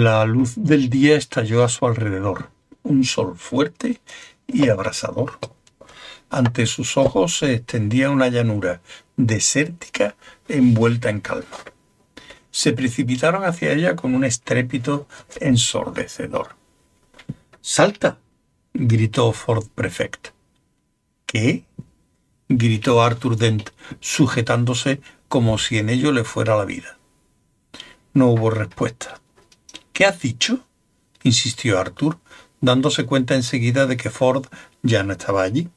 La luz del día estalló a su alrededor, un sol fuerte y abrasador. Ante sus ojos se extendía una llanura desértica envuelta en calma. Se precipitaron hacia ella con un estrépito ensordecedor. ¡Salta! gritó Ford Prefect. ¿Qué? gritó Arthur Dent, sujetándose como si en ello le fuera la vida. No hubo respuesta. ¿Qué has dicho? insistió Arthur, dándose cuenta enseguida de que Ford ya no estaba allí.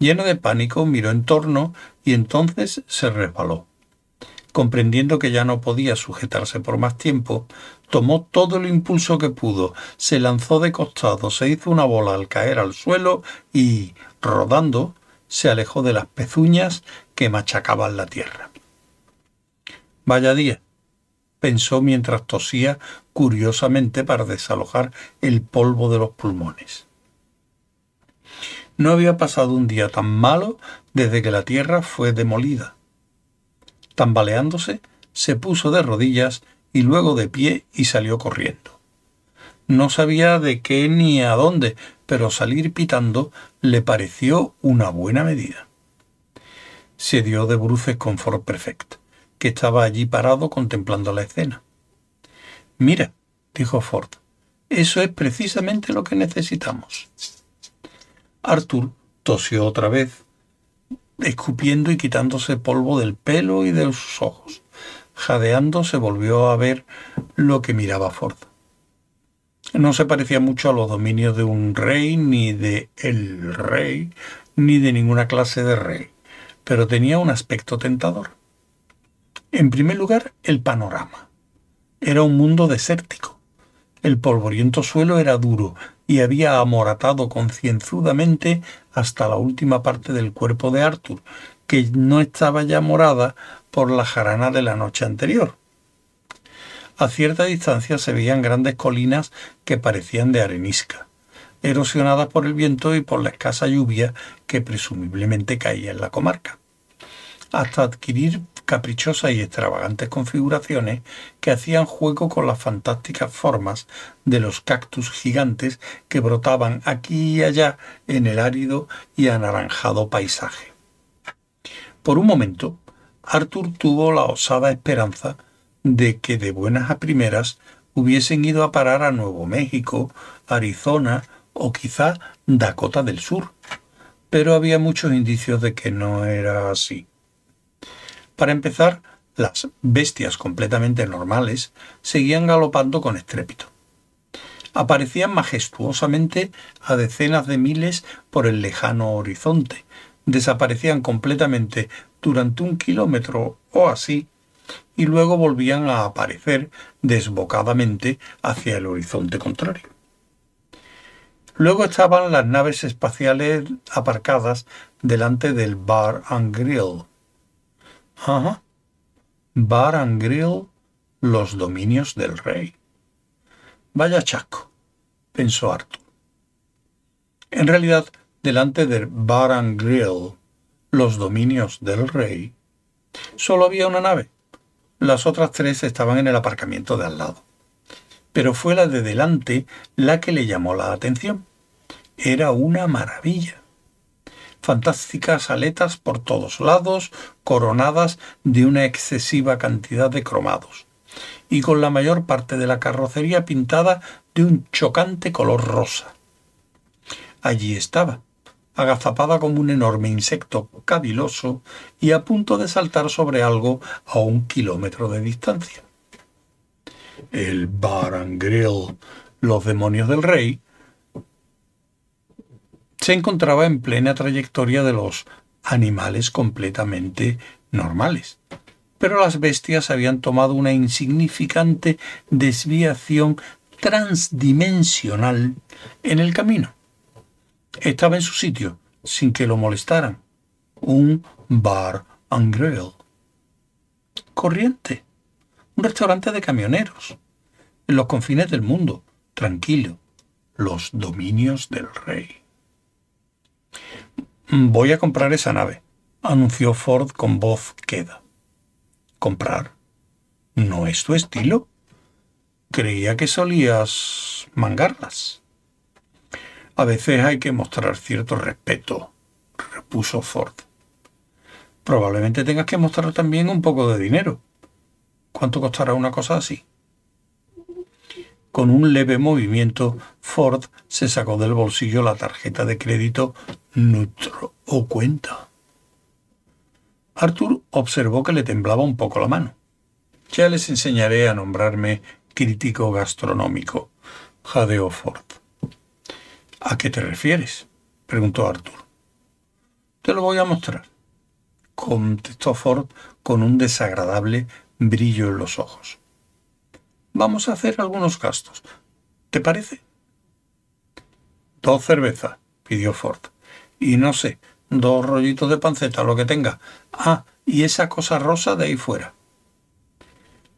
Lleno de pánico, miró en torno y entonces se resbaló. Comprendiendo que ya no podía sujetarse por más tiempo, tomó todo el impulso que pudo, se lanzó de costado, se hizo una bola al caer al suelo y, rodando, se alejó de las pezuñas que machacaban la tierra. Vaya día, pensó mientras tosía curiosamente para desalojar el polvo de los pulmones. No había pasado un día tan malo desde que la tierra fue demolida. Tambaleándose, se puso de rodillas y luego de pie y salió corriendo. No sabía de qué ni a dónde, pero salir pitando le pareció una buena medida. Se dio de bruces con Ford Perfect, que estaba allí parado contemplando la escena. Mira, dijo Ford, eso es precisamente lo que necesitamos. Arthur tosió otra vez, escupiendo y quitándose polvo del pelo y de sus ojos. Jadeando se volvió a ver lo que miraba Ford. No se parecía mucho a los dominios de un rey, ni de el rey, ni de ninguna clase de rey, pero tenía un aspecto tentador. En primer lugar, el panorama. Era un mundo desértico. El polvoriento suelo era duro y había amoratado concienzudamente hasta la última parte del cuerpo de Arthur, que no estaba ya morada por la jarana de la noche anterior. A cierta distancia se veían grandes colinas que parecían de arenisca, erosionadas por el viento y por la escasa lluvia que presumiblemente caía en la comarca, hasta adquirir caprichosas y extravagantes configuraciones que hacían juego con las fantásticas formas de los cactus gigantes que brotaban aquí y allá en el árido y anaranjado paisaje. Por un momento, Arthur tuvo la osada esperanza de que de buenas a primeras hubiesen ido a parar a Nuevo México, Arizona o quizá Dakota del Sur, pero había muchos indicios de que no era así. Para empezar, las bestias completamente normales seguían galopando con estrépito. Aparecían majestuosamente a decenas de miles por el lejano horizonte, desaparecían completamente durante un kilómetro o así, y luego volvían a aparecer desbocadamente hacia el horizonte contrario. Luego estaban las naves espaciales aparcadas delante del Bar and Grill, Ajá. Bar Grill, los dominios del rey. Vaya chasco, pensó Arthur. En realidad, delante del Bar and Grill, los dominios del rey, solo había una nave. Las otras tres estaban en el aparcamiento de al lado. Pero fue la de delante la que le llamó la atención. Era una maravilla fantásticas aletas por todos lados, coronadas de una excesiva cantidad de cromados, y con la mayor parte de la carrocería pintada de un chocante color rosa. Allí estaba, agazapada como un enorme insecto caviloso y a punto de saltar sobre algo a un kilómetro de distancia. El Bar los demonios del rey, se encontraba en plena trayectoria de los animales completamente normales. Pero las bestias habían tomado una insignificante desviación transdimensional en el camino. Estaba en su sitio, sin que lo molestaran. Un bar and grill. Corriente. Un restaurante de camioneros. En los confines del mundo. Tranquilo. Los dominios del rey. Voy a comprar esa nave, anunció Ford con voz queda. ¿Comprar? ¿No es tu estilo? Creía que solías mangarlas. A veces hay que mostrar cierto respeto, repuso Ford. Probablemente tengas que mostrar también un poco de dinero. ¿Cuánto costará una cosa así? Con un leve movimiento, Ford se sacó del bolsillo la tarjeta de crédito Nutro o cuenta. Arthur observó que le temblaba un poco la mano. Ya les enseñaré a nombrarme crítico gastronómico, jadeó Ford. ¿A qué te refieres? preguntó Arthur. Te lo voy a mostrar, contestó Ford con un desagradable brillo en los ojos. Vamos a hacer algunos gastos. ¿Te parece? Dos cervezas, pidió Ford. Y no sé, dos rollitos de panceta, lo que tenga. Ah, y esa cosa rosa de ahí fuera.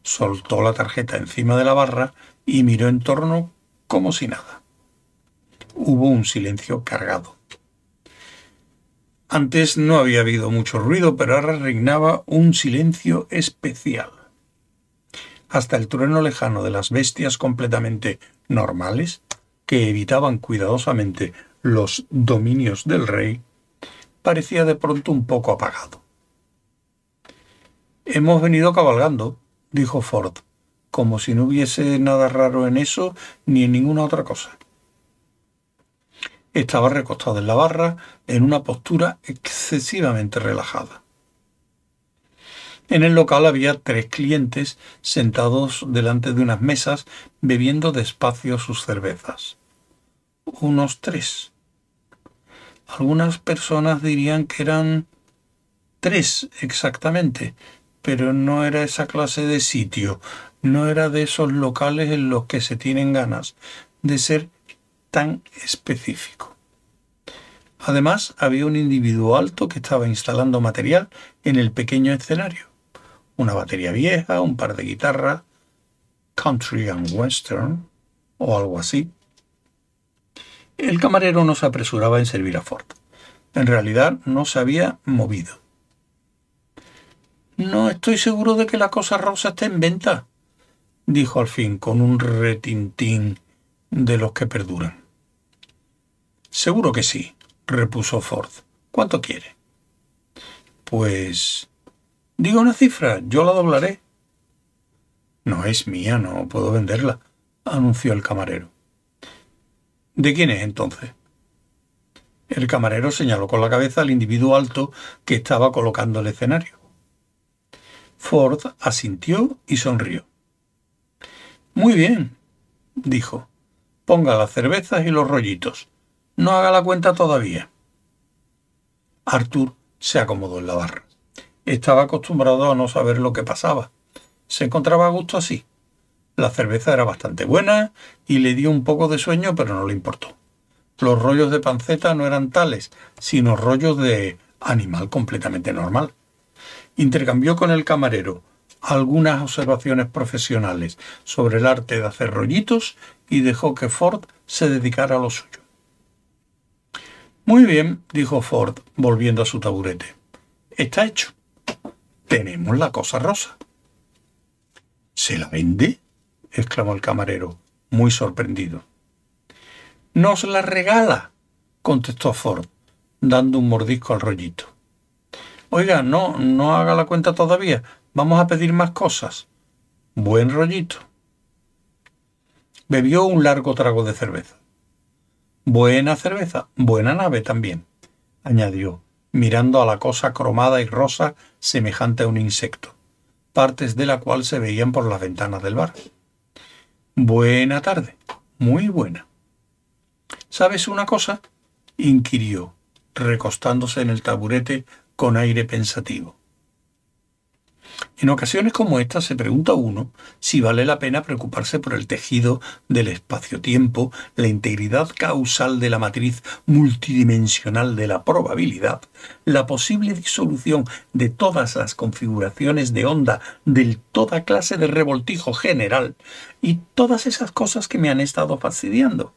Soltó la tarjeta encima de la barra y miró en torno como si nada. Hubo un silencio cargado. Antes no había habido mucho ruido, pero ahora reinaba un silencio especial. Hasta el trueno lejano de las bestias completamente normales, que evitaban cuidadosamente los dominios del rey, parecía de pronto un poco apagado. Hemos venido cabalgando, dijo Ford, como si no hubiese nada raro en eso ni en ninguna otra cosa. Estaba recostado en la barra en una postura excesivamente relajada. En el local había tres clientes sentados delante de unas mesas bebiendo despacio sus cervezas. Unos tres. Algunas personas dirían que eran tres exactamente, pero no era esa clase de sitio, no era de esos locales en los que se tienen ganas de ser tan específico. Además, había un individuo alto que estaba instalando material en el pequeño escenario. Una batería vieja, un par de guitarras, country and western, o algo así. El camarero no se apresuraba en servir a Ford. En realidad no se había movido. No estoy seguro de que la cosa rosa esté en venta, dijo al fin con un retintín de los que perduran. Seguro que sí, repuso Ford. ¿Cuánto quiere? Pues... Diga una cifra, yo la doblaré. No es mía, no puedo venderla, anunció el camarero. ¿De quién es entonces? El camarero señaló con la cabeza al individuo alto que estaba colocando el escenario. Ford asintió y sonrió. Muy bien, dijo. Ponga las cervezas y los rollitos. No haga la cuenta todavía. Arthur se acomodó en la barra. Estaba acostumbrado a no saber lo que pasaba. Se encontraba a gusto así. La cerveza era bastante buena y le dio un poco de sueño, pero no le importó. Los rollos de panceta no eran tales, sino rollos de animal completamente normal. Intercambió con el camarero algunas observaciones profesionales sobre el arte de hacer rollitos y dejó que Ford se dedicara a lo suyo. Muy bien, dijo Ford, volviendo a su taburete. Está hecho. Tenemos la cosa rosa. ¿Se la vende? Exclamó el camarero, muy sorprendido. Nos la regala, contestó Ford, dando un mordisco al rollito. Oiga, no, no haga la cuenta todavía. Vamos a pedir más cosas. Buen rollito. Bebió un largo trago de cerveza. Buena cerveza, buena nave también, añadió, mirando a la cosa cromada y rosa semejante a un insecto, partes de la cual se veían por las ventanas del bar. Buena tarde, muy buena. ¿Sabes una cosa? inquirió, recostándose en el taburete con aire pensativo. En ocasiones como esta se pregunta uno si vale la pena preocuparse por el tejido del espacio-tiempo, la integridad causal de la matriz multidimensional de la probabilidad, la posible disolución de todas las configuraciones de onda de toda clase de revoltijo general y todas esas cosas que me han estado fastidiando.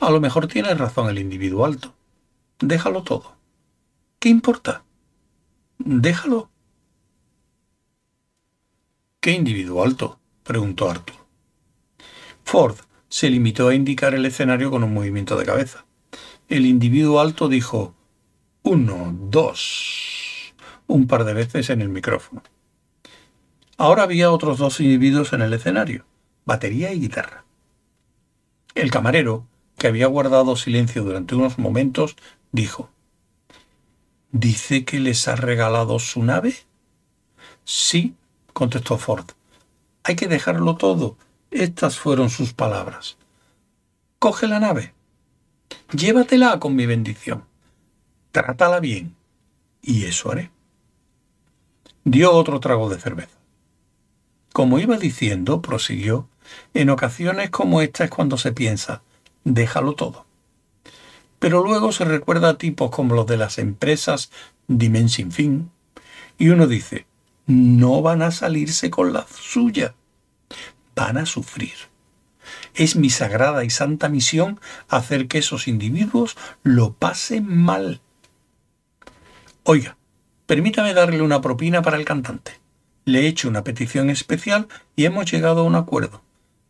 A lo mejor tiene razón el individuo alto. Déjalo todo. ¿Qué importa? Déjalo. ¿Qué individuo alto? preguntó Arthur. Ford se limitó a indicar el escenario con un movimiento de cabeza. El individuo alto dijo uno, dos, un par de veces en el micrófono. Ahora había otros dos individuos en el escenario, batería y guitarra. El camarero, que había guardado silencio durante unos momentos, dijo ¿Dice que les ha regalado su nave? Sí, contestó Ford. Hay que dejarlo todo. Estas fueron sus palabras. Coge la nave. Llévatela con mi bendición. Trátala bien. Y eso haré. Dio otro trago de cerveza. Como iba diciendo, prosiguió, en ocasiones como esta es cuando se piensa, déjalo todo. Pero luego se recuerda a tipos como los de las empresas Dimen sin fin, y uno dice, no van a salirse con la suya, van a sufrir. Es mi sagrada y santa misión hacer que esos individuos lo pasen mal. Oiga, permítame darle una propina para el cantante. Le he hecho una petición especial y hemos llegado a un acuerdo.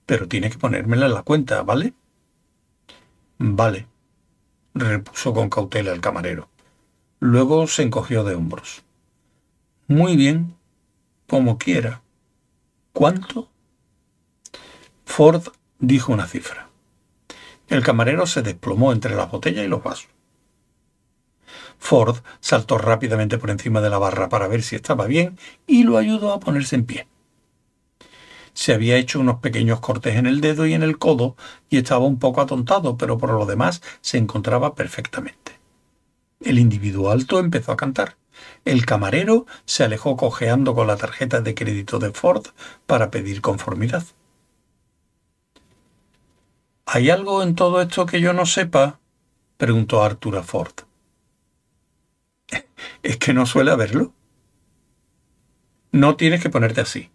Pero tiene que ponérmela en la cuenta, ¿vale? Vale, repuso con cautela el camarero. Luego se encogió de hombros. Muy bien, como quiera. ¿Cuánto? Ford dijo una cifra. El camarero se desplomó entre la botella y los vasos. Ford saltó rápidamente por encima de la barra para ver si estaba bien y lo ayudó a ponerse en pie. Se había hecho unos pequeños cortes en el dedo y en el codo y estaba un poco atontado, pero por lo demás se encontraba perfectamente. El individuo alto empezó a cantar. El camarero se alejó cojeando con la tarjeta de crédito de Ford para pedir conformidad. ¿Hay algo en todo esto que yo no sepa? preguntó Arthur a Ford. ¿Es que no suele haberlo? No tienes que ponerte así,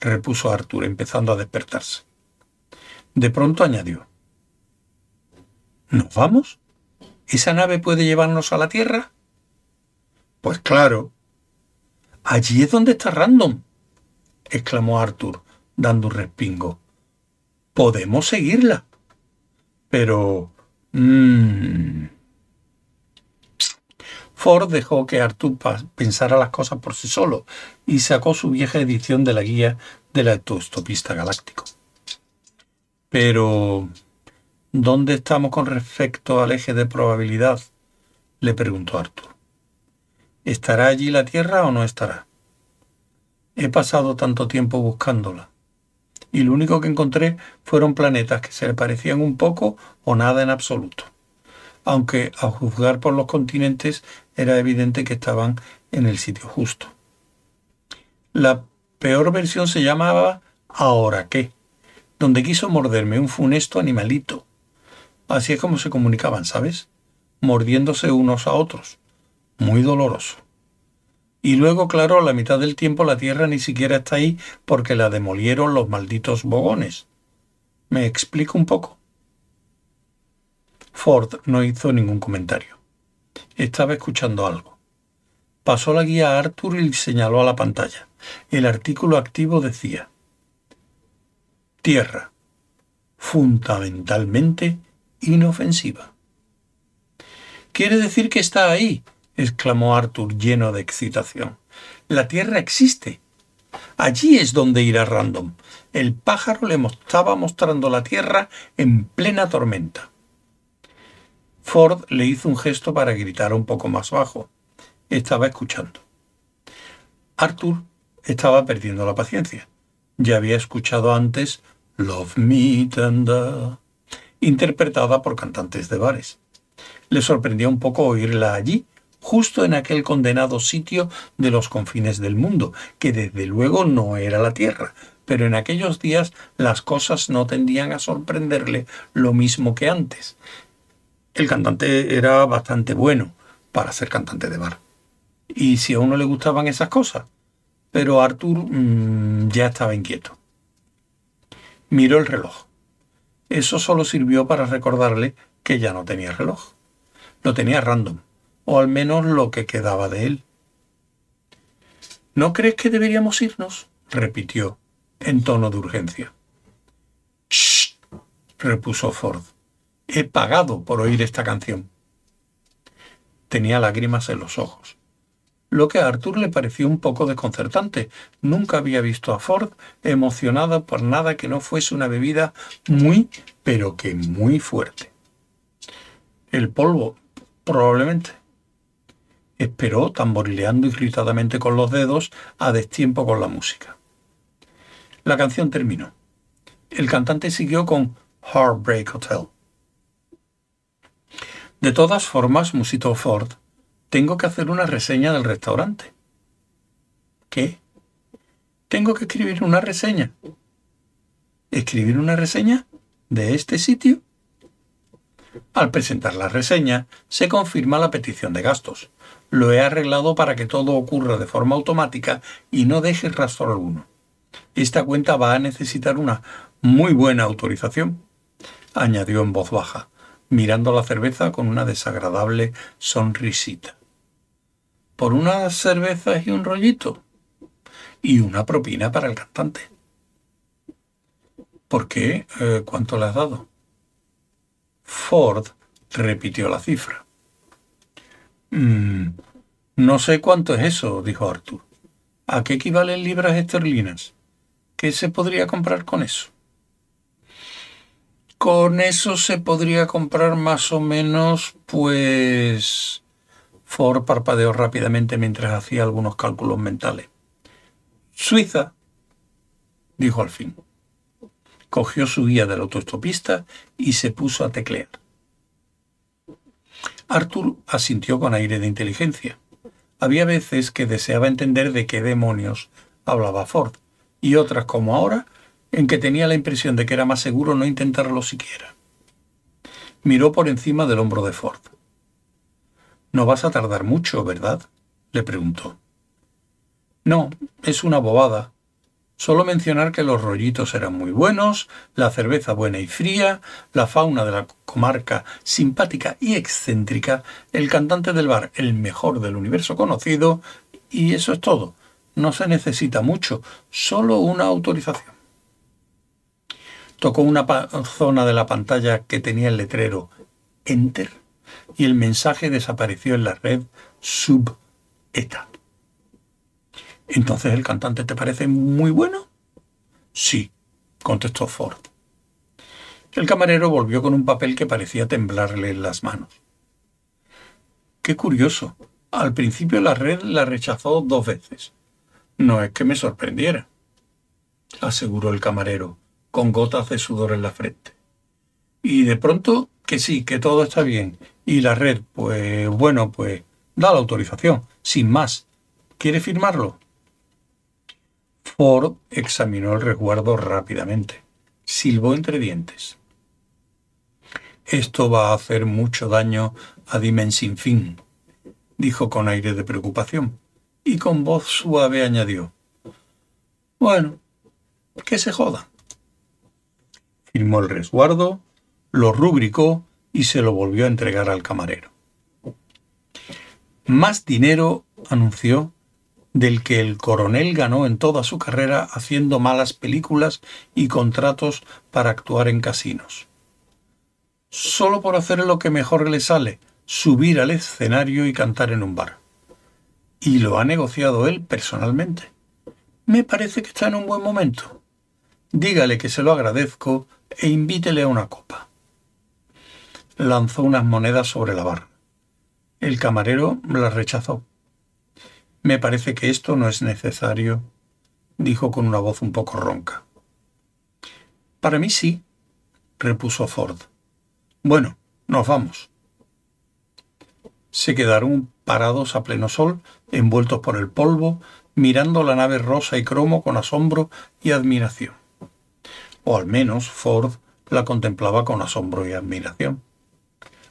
repuso Arthur, empezando a despertarse. De pronto añadió. ¿Nos vamos? ¿Esa nave puede llevarnos a la Tierra? Pues claro. Allí es donde está Random, exclamó Arthur, dando un respingo. Podemos seguirla. Pero... Mmm, Ford dejó que Arthur pensara las cosas por sí solo y sacó su vieja edición de la guía del autostopista galáctico. Pero, ¿dónde estamos con respecto al eje de probabilidad? le preguntó Arthur. ¿Estará allí la Tierra o no estará? He pasado tanto tiempo buscándola, y lo único que encontré fueron planetas que se le parecían un poco o nada en absoluto aunque a juzgar por los continentes era evidente que estaban en el sitio justo. La peor versión se llamaba Ahora qué, donde quiso morderme un funesto animalito. Así es como se comunicaban, ¿sabes? Mordiéndose unos a otros. Muy doloroso. Y luego, claro, a la mitad del tiempo la Tierra ni siquiera está ahí porque la demolieron los malditos bogones. ¿Me explico un poco? Ford no hizo ningún comentario. Estaba escuchando algo. Pasó la guía a Arthur y señaló a la pantalla. El artículo activo decía Tierra, fundamentalmente inofensiva. Quiere decir que está ahí, exclamó Arthur lleno de excitación. La Tierra existe. Allí es donde irá Random. El pájaro le estaba mostrando la Tierra en plena tormenta. Ford le hizo un gesto para gritar un poco más bajo. Estaba escuchando. Arthur estaba perdiendo la paciencia. Ya había escuchado antes Love Me Tender, interpretada por cantantes de bares. Le sorprendió un poco oírla allí, justo en aquel condenado sitio de los confines del mundo, que desde luego no era la Tierra, pero en aquellos días las cosas no tendían a sorprenderle lo mismo que antes el cantante era bastante bueno para ser cantante de bar. Y si a uno le gustaban esas cosas. Pero Arthur mm, ya estaba inquieto. Miró el reloj. Eso solo sirvió para recordarle que ya no tenía reloj. Lo tenía random, o al menos lo que quedaba de él. ¿No crees que deberíamos irnos? repitió, en tono de urgencia. ¡Shh! repuso Ford. He pagado por oír esta canción. Tenía lágrimas en los ojos, lo que a Arthur le pareció un poco desconcertante. Nunca había visto a Ford emocionada por nada que no fuese una bebida muy, pero que muy fuerte. El polvo, probablemente. Esperó, tamborileando irritadamente con los dedos, a destiempo con la música. La canción terminó. El cantante siguió con Heartbreak Hotel. De todas formas, musitó Ford, tengo que hacer una reseña del restaurante. ¿Qué? Tengo que escribir una reseña. ¿Escribir una reseña de este sitio? Al presentar la reseña, se confirma la petición de gastos. Lo he arreglado para que todo ocurra de forma automática y no deje rastro alguno. Esta cuenta va a necesitar una muy buena autorización, añadió en voz baja, mirando la cerveza con una desagradable sonrisita. ¿Por unas cervezas y un rollito? Y una propina para el cantante. ¿Por qué? Eh, ¿Cuánto le has dado? Ford repitió la cifra. Mm, no sé cuánto es eso, dijo Arthur. ¿A qué equivalen libras esterlinas? ¿Qué se podría comprar con eso? Con eso se podría comprar más o menos, pues... Ford parpadeó rápidamente mientras hacía algunos cálculos mentales. Suiza, dijo al fin. Cogió su guía del autoestopista y se puso a teclear. Arthur asintió con aire de inteligencia. Había veces que deseaba entender de qué demonios hablaba Ford, y otras como ahora, en que tenía la impresión de que era más seguro no intentarlo siquiera. Miró por encima del hombro de Ford. No vas a tardar mucho, ¿verdad? le preguntó. No, es una bobada. Solo mencionar que los rollitos eran muy buenos, la cerveza buena y fría, la fauna de la comarca simpática y excéntrica, el cantante del bar el mejor del universo conocido, y eso es todo. No se necesita mucho, solo una autorización. Tocó una zona de la pantalla que tenía el letrero Enter y el mensaje desapareció en la red sub-ETA. ¿Entonces el cantante te parece muy bueno? Sí, contestó Ford. El camarero volvió con un papel que parecía temblarle en las manos. Qué curioso. Al principio la red la rechazó dos veces. No es que me sorprendiera, aseguró el camarero, con gotas de sudor en la frente. Y de pronto, que sí, que todo está bien. Y la red, pues bueno, pues da la autorización, sin más. ¿Quiere firmarlo? Ford examinó el resguardo rápidamente. Silbó entre dientes. Esto va a hacer mucho daño a fin, dijo con aire de preocupación y con voz suave añadió. Bueno, que se joda. Firmó el resguardo, lo rubricó y se lo volvió a entregar al camarero. Más dinero, anunció, del que el coronel ganó en toda su carrera haciendo malas películas y contratos para actuar en casinos. Solo por hacer lo que mejor le sale, subir al escenario y cantar en un bar y lo ha negociado él personalmente. Me parece que está en un buen momento. Dígale que se lo agradezco e invítele a una copa. Lanzó unas monedas sobre la barra. El camarero las rechazó. Me parece que esto no es necesario, dijo con una voz un poco ronca. Para mí sí, repuso Ford. Bueno, nos vamos. Se quedaron parados a pleno sol, envueltos por el polvo, mirando la nave rosa y cromo con asombro y admiración. O al menos Ford la contemplaba con asombro y admiración.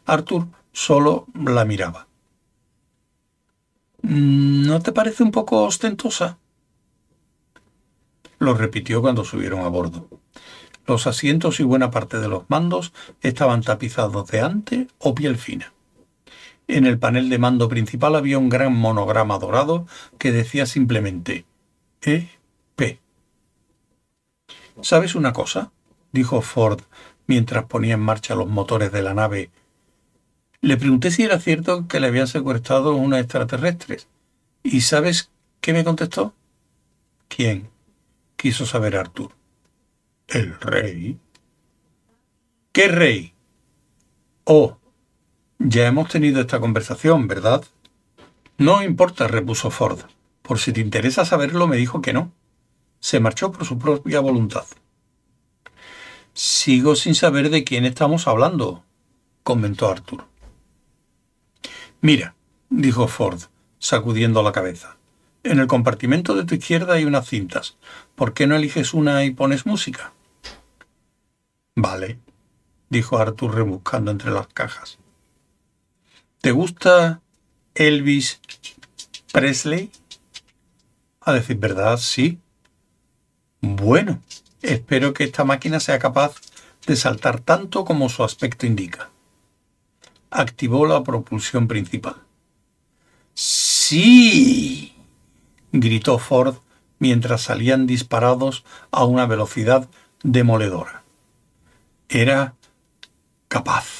Arthur solo la miraba. ¿No te parece un poco ostentosa? Lo repitió cuando subieron a bordo. Los asientos y buena parte de los mandos estaban tapizados de ante o piel fina. En el panel de mando principal había un gran monograma dorado que decía simplemente E.P. ¿Sabes una cosa? dijo Ford mientras ponía en marcha los motores de la nave. Le pregunté si era cierto que le habían secuestrado unos extraterrestres. ¿Y sabes qué me contestó? ¿Quién? quiso saber Arthur. El rey. ¿Qué rey? Oh, ya hemos tenido esta conversación, ¿verdad? No importa, repuso Ford. Por si te interesa saberlo, me dijo que no. Se marchó por su propia voluntad. Sigo sin saber de quién estamos hablando, comentó Arthur. Mira, dijo Ford, sacudiendo la cabeza. En el compartimento de tu izquierda hay unas cintas. ¿Por qué no eliges una y pones música? Vale, dijo Arthur rebuscando entre las cajas. ¿Te gusta Elvis Presley? A decir verdad, sí. Bueno, espero que esta máquina sea capaz de saltar tanto como su aspecto indica. Activó la propulsión principal. ¡Sí! gritó Ford mientras salían disparados a una velocidad demoledora. Era capaz.